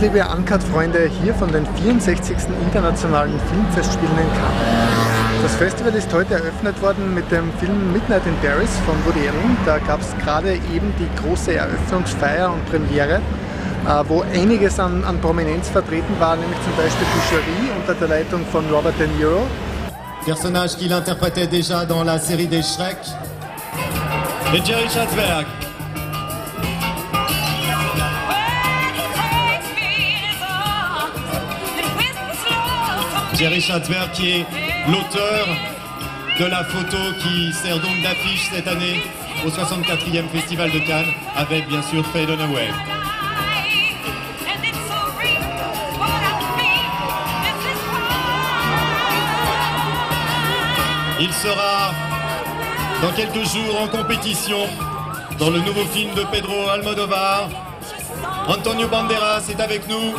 liebe Uncut-Freunde, hier von den 64. Internationalen Filmfestspielen in Cannes. Das Festival ist heute eröffnet worden mit dem Film Midnight in Paris von Woody Allen. Da gab es gerade eben die große Eröffnungsfeier und Premiere, äh, wo einiges an, an Prominenz vertreten war, nämlich zum Beispiel die Jury unter der Leitung von Robert De Niro. Personnage qu'il interprétait déjà dans la série des Shrek. Et Jerry Schatzberg. Jerry Schatzberg qui est l'auteur de la photo qui sert donc d'affiche cette année au 64e Festival de Cannes avec bien sûr Faye Dunaway. Il sera dans quelques jours en compétition dans le nouveau film de Pedro Almodovar. Antonio Banderas est avec nous.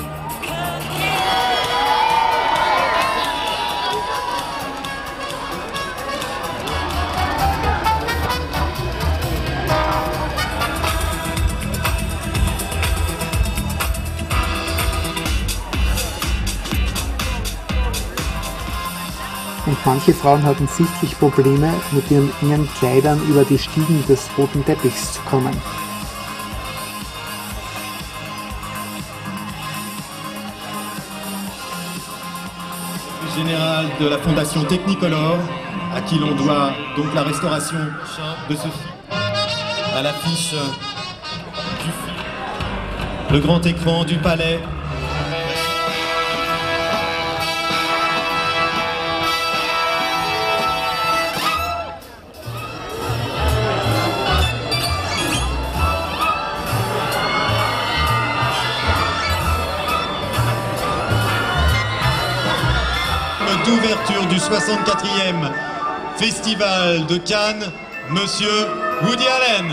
Und manche Frauen hatten sichtlich Probleme, mit ihren engen Kleidern über die Stiegen des roten Teppichs zu kommen. Général de la Fondation Technicolor, à qui l'on doit donc la restauration de ce film, à l'affiche du film, le grand écran du palais. D'ouverture du 64e Festival de Cannes, Monsieur Woody Allen.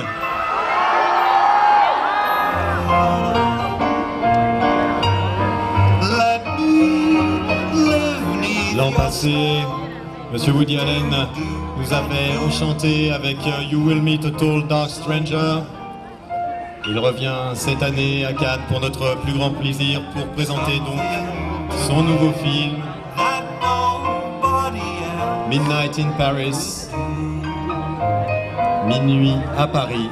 L'an passé, Monsieur Woody Allen nous avait enchanté avec You Will Meet a Tall Dark Stranger. Il revient cette année à Cannes pour notre plus grand plaisir pour présenter donc son nouveau film Midnight in Paris. Minuit à Paris.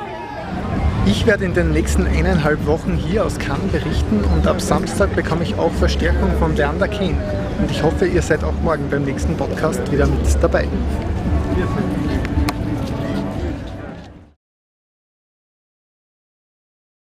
Ich werde in den nächsten eineinhalb Wochen hier aus Cannes berichten und ab Samstag bekomme ich auch Verstärkung von Leander Kane. Und ich hoffe, ihr seid auch morgen beim nächsten Podcast wieder mit dabei.